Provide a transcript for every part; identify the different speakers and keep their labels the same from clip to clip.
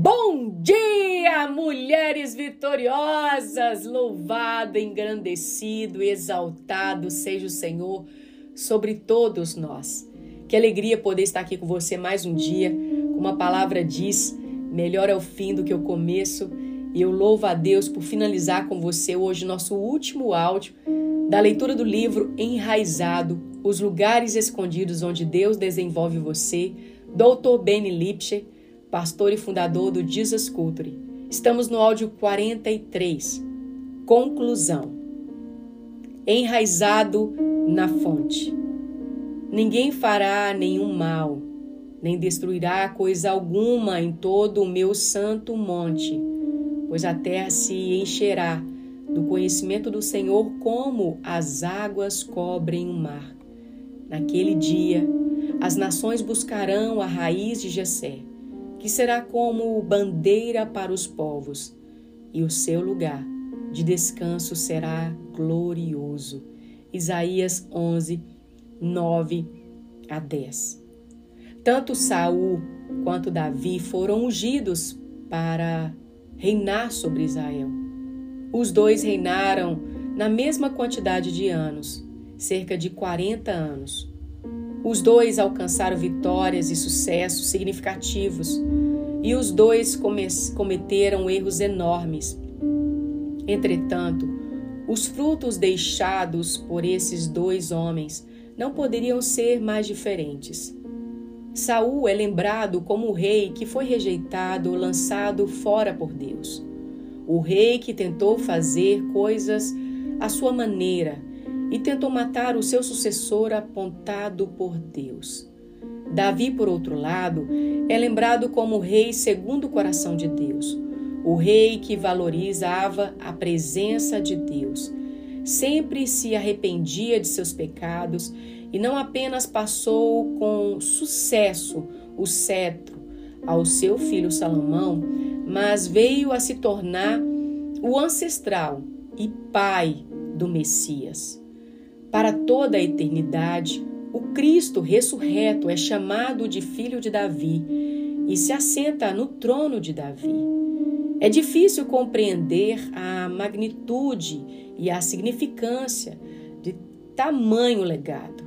Speaker 1: Bom dia, mulheres vitoriosas! Louvado, engrandecido, exaltado seja o Senhor sobre todos nós. Que alegria poder estar aqui com você mais um dia. Como a palavra diz, melhor é o fim do que o começo. E eu louvo a Deus por finalizar com você hoje nosso último áudio da leitura do livro Enraizado, os lugares escondidos onde Deus desenvolve você, Dr. Benny Lipscher pastor e fundador do Jesus Culture. Estamos no áudio 43. Conclusão. Enraizado na fonte. Ninguém fará nenhum mal, nem destruirá coisa alguma em todo o meu santo monte, pois a terra se encherá do conhecimento do Senhor como as águas cobrem o mar. Naquele dia, as nações buscarão a raiz de Jessé que será como bandeira para os povos, e o seu lugar de descanso será glorioso. Isaías 11, 9 a 10. Tanto Saul quanto Davi foram ungidos para reinar sobre Israel. Os dois reinaram na mesma quantidade de anos, cerca de 40 anos. Os dois alcançaram vitórias e sucessos significativos e os dois cometeram erros enormes. Entretanto, os frutos deixados por esses dois homens não poderiam ser mais diferentes. Saul é lembrado como o rei que foi rejeitado, lançado fora por Deus. O rei que tentou fazer coisas à sua maneira e tentou matar o seu sucessor apontado por Deus. Davi, por outro lado, é lembrado como o rei segundo o coração de Deus, o rei que valorizava a presença de Deus. Sempre se arrependia de seus pecados e não apenas passou com sucesso o cetro ao seu filho Salomão, mas veio a se tornar o ancestral e pai do Messias. Para toda a eternidade, o Cristo ressurreto é chamado de filho de Davi e se assenta no trono de Davi. É difícil compreender a magnitude e a significância de tamanho legado.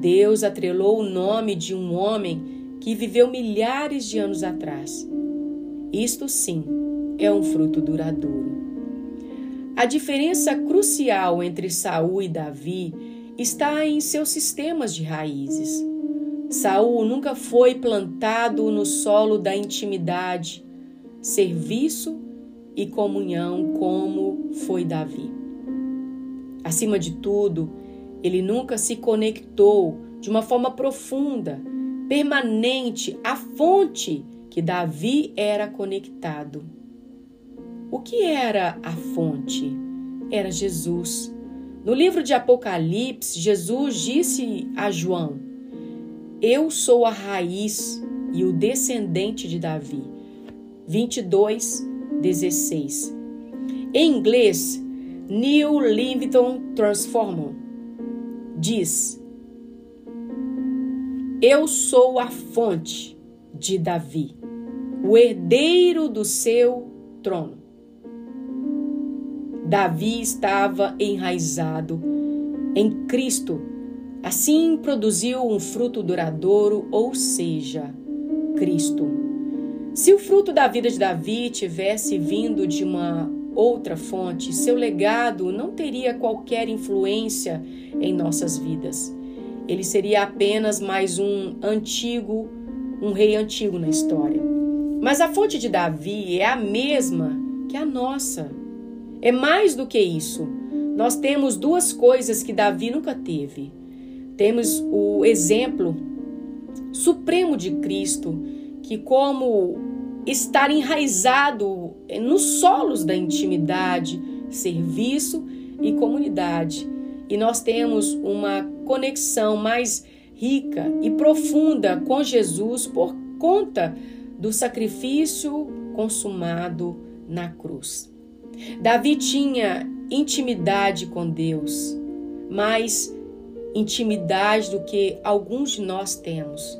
Speaker 1: Deus atrelou o nome de um homem que viveu milhares de anos atrás. Isto sim é um fruto duradouro. A diferença crucial entre Saul e Davi está em seus sistemas de raízes. Saul nunca foi plantado no solo da intimidade, serviço e comunhão como foi Davi. Acima de tudo, ele nunca se conectou de uma forma profunda, permanente à fonte que Davi era conectado. O que era a fonte? Era Jesus. No livro de Apocalipse, Jesus disse a João: Eu sou a raiz e o descendente de Davi. 22, 16. Em inglês, New Living Transformer diz: Eu sou a fonte de Davi, o herdeiro do seu trono. Davi estava enraizado em Cristo. Assim produziu um fruto duradouro, ou seja, Cristo. Se o fruto da vida de Davi tivesse vindo de uma outra fonte, seu legado não teria qualquer influência em nossas vidas. Ele seria apenas mais um antigo, um rei antigo na história. Mas a fonte de Davi é a mesma que a nossa. É mais do que isso. Nós temos duas coisas que Davi nunca teve. Temos o exemplo supremo de Cristo, que, como estar enraizado nos solos da intimidade, serviço e comunidade. E nós temos uma conexão mais rica e profunda com Jesus por conta do sacrifício consumado na cruz. Davi tinha intimidade com Deus, mais intimidade do que alguns de nós temos.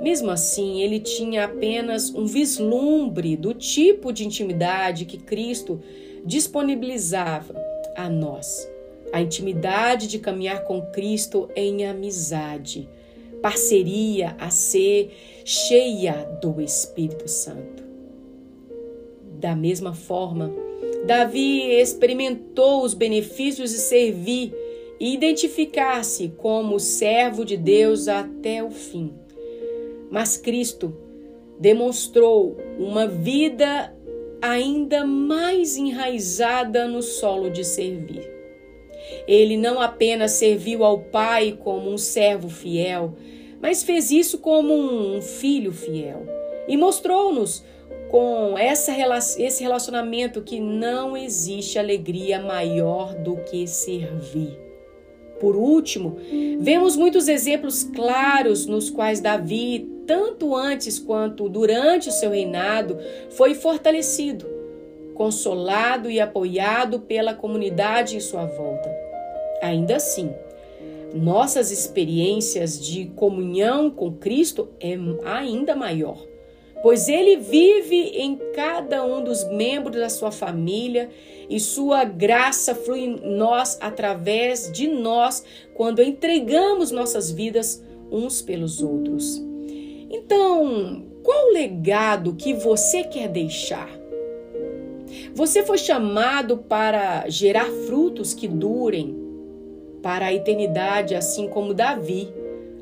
Speaker 1: Mesmo assim, ele tinha apenas um vislumbre do tipo de intimidade que Cristo disponibilizava a nós. A intimidade de caminhar com Cristo em amizade, parceria a ser cheia do Espírito Santo. Da mesma forma, Davi experimentou os benefícios de servir e identificar-se como servo de Deus até o fim. Mas Cristo demonstrou uma vida ainda mais enraizada no solo de servir. Ele não apenas serviu ao Pai como um servo fiel, mas fez isso como um filho fiel e mostrou-nos com essa, esse relacionamento que não existe alegria maior do que servir. Por último, vemos muitos exemplos claros nos quais Davi, tanto antes quanto durante o seu reinado, foi fortalecido, consolado e apoiado pela comunidade em sua volta. Ainda assim, nossas experiências de comunhão com Cristo é ainda maior, pois ele vive em cada um dos membros da sua família e sua graça flui em nós através de nós quando entregamos nossas vidas uns pelos outros. Então, qual o legado que você quer deixar? Você foi chamado para gerar frutos que durem para a eternidade, assim como Davi,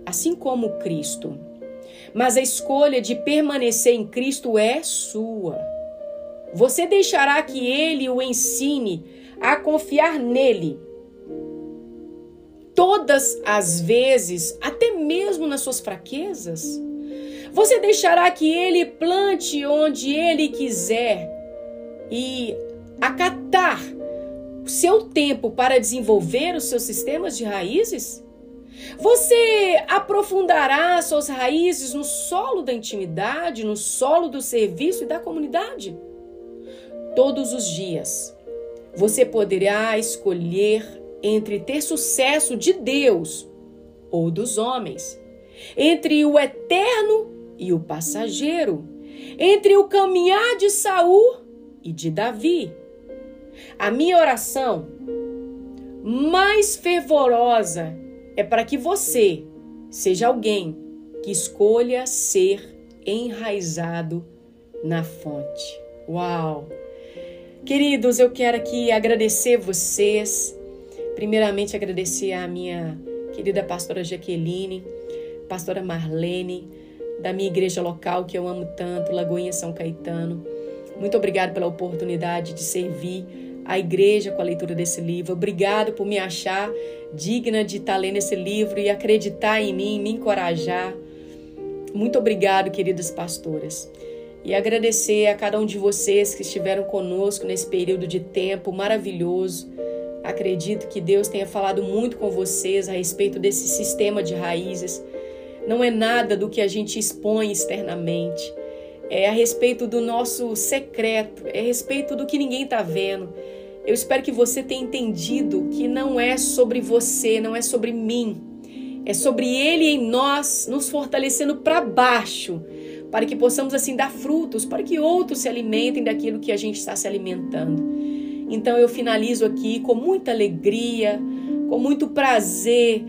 Speaker 1: assim como Cristo. Mas a escolha de permanecer em Cristo é sua. Você deixará que ele o ensine a confiar nele todas as vezes, até mesmo nas suas fraquezas? Você deixará que ele plante onde ele quiser e acatar seu tempo para desenvolver os seus sistemas de raízes? Você aprofundará suas raízes no solo da intimidade, no solo do serviço e da comunidade? todos os dias. Você poderá escolher entre ter sucesso de Deus ou dos homens, entre o eterno e o passageiro, entre o caminhar de Saul e de Davi. A minha oração mais fervorosa é para que você seja alguém que escolha ser enraizado na fonte. Uau! Queridos, eu quero aqui agradecer vocês. Primeiramente, agradecer a minha querida pastora Jaqueline, pastora Marlene, da minha igreja local que eu amo tanto, Lagoinha São Caetano. Muito obrigado pela oportunidade de servir a igreja com a leitura desse livro. Obrigado por me achar digna de estar lendo esse livro e acreditar em mim, me encorajar. Muito obrigado, queridas pastoras e agradecer a cada um de vocês que estiveram conosco nesse período de tempo maravilhoso. Acredito que Deus tenha falado muito com vocês a respeito desse sistema de raízes. Não é nada do que a gente expõe externamente. É a respeito do nosso secreto, é a respeito do que ninguém está vendo. Eu espero que você tenha entendido que não é sobre você, não é sobre mim. É sobre Ele em nós, nos fortalecendo para baixo para que possamos assim dar frutos, para que outros se alimentem daquilo que a gente está se alimentando. Então eu finalizo aqui com muita alegria, com muito prazer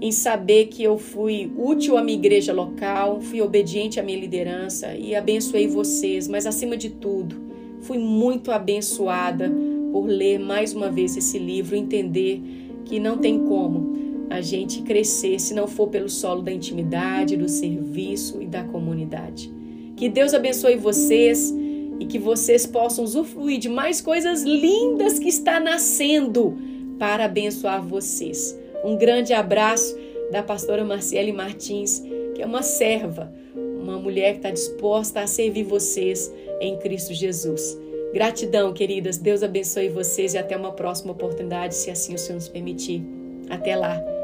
Speaker 1: em saber que eu fui útil à minha igreja local, fui obediente à minha liderança e abençoei vocês, mas acima de tudo, fui muito abençoada por ler mais uma vez esse livro, entender que não tem como a gente crescer se não for pelo solo da intimidade, do serviço e da comunidade. Que Deus abençoe vocês e que vocês possam usufruir de mais coisas lindas que está nascendo para abençoar vocês. Um grande abraço da pastora Marcele Martins, que é uma serva, uma mulher que está disposta a servir vocês em Cristo Jesus. Gratidão, queridas. Deus abençoe vocês e até uma próxima oportunidade, se assim o Senhor nos permitir. Até lá.